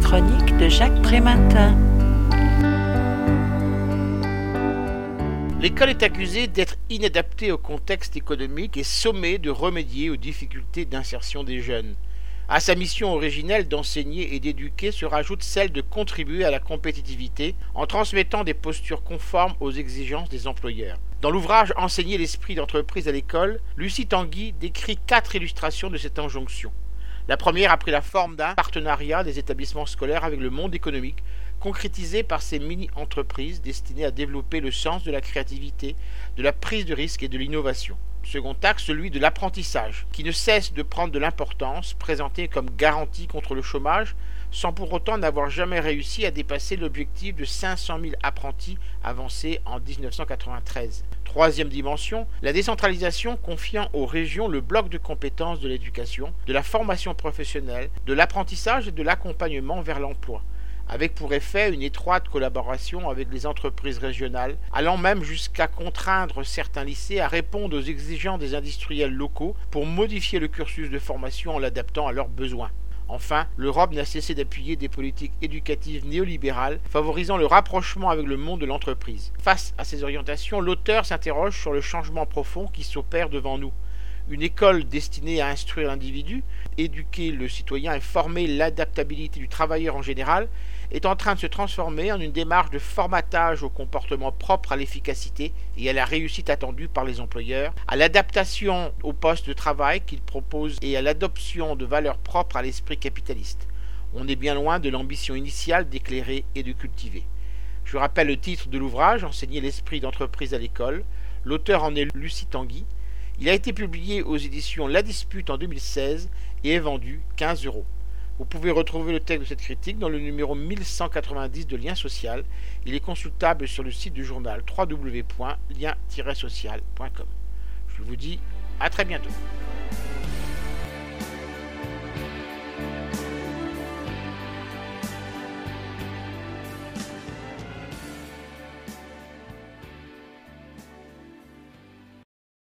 chronique de Jacques Prémantin. L'école est accusée d'être inadaptée au contexte économique et sommée de remédier aux difficultés d'insertion des jeunes. À sa mission originelle d'enseigner et d'éduquer se rajoute celle de contribuer à la compétitivité en transmettant des postures conformes aux exigences des employeurs. Dans l'ouvrage Enseigner l'esprit d'entreprise à l'école, Lucie Tanguy décrit quatre illustrations de cette injonction. La première a pris la forme d'un partenariat des établissements scolaires avec le monde économique, concrétisé par ces mini-entreprises destinées à développer le sens de la créativité, de la prise de risque et de l'innovation. Second axe, celui de l'apprentissage, qui ne cesse de prendre de l'importance, présenté comme garantie contre le chômage, sans pour autant n'avoir jamais réussi à dépasser l'objectif de 500 000 apprentis avancé en 1993. Troisième dimension, la décentralisation confiant aux régions le bloc de compétences de l'éducation, de la formation professionnelle, de l'apprentissage et de l'accompagnement vers l'emploi avec pour effet une étroite collaboration avec les entreprises régionales, allant même jusqu'à contraindre certains lycées à répondre aux exigences des industriels locaux pour modifier le cursus de formation en l'adaptant à leurs besoins. Enfin, l'Europe n'a cessé d'appuyer des politiques éducatives néolibérales favorisant le rapprochement avec le monde de l'entreprise. Face à ces orientations, l'auteur s'interroge sur le changement profond qui s'opère devant nous. Une école destinée à instruire l'individu, éduquer le citoyen et former l'adaptabilité du travailleur en général est en train de se transformer en une démarche de formatage au comportement propre à l'efficacité et à la réussite attendue par les employeurs, à l'adaptation au poste de travail qu'ils proposent et à l'adoption de valeurs propres à l'esprit capitaliste. On est bien loin de l'ambition initiale d'éclairer et de cultiver. Je rappelle le titre de l'ouvrage, Enseigner l'esprit d'entreprise à l'école. L'auteur en est Lucie Tanguy. Il a été publié aux éditions La Dispute en 2016 et est vendu 15 euros. Vous pouvez retrouver le texte de cette critique dans le numéro 1190 de Lien Social. Il est consultable sur le site du journal www.lien-social.com. Je vous dis à très bientôt.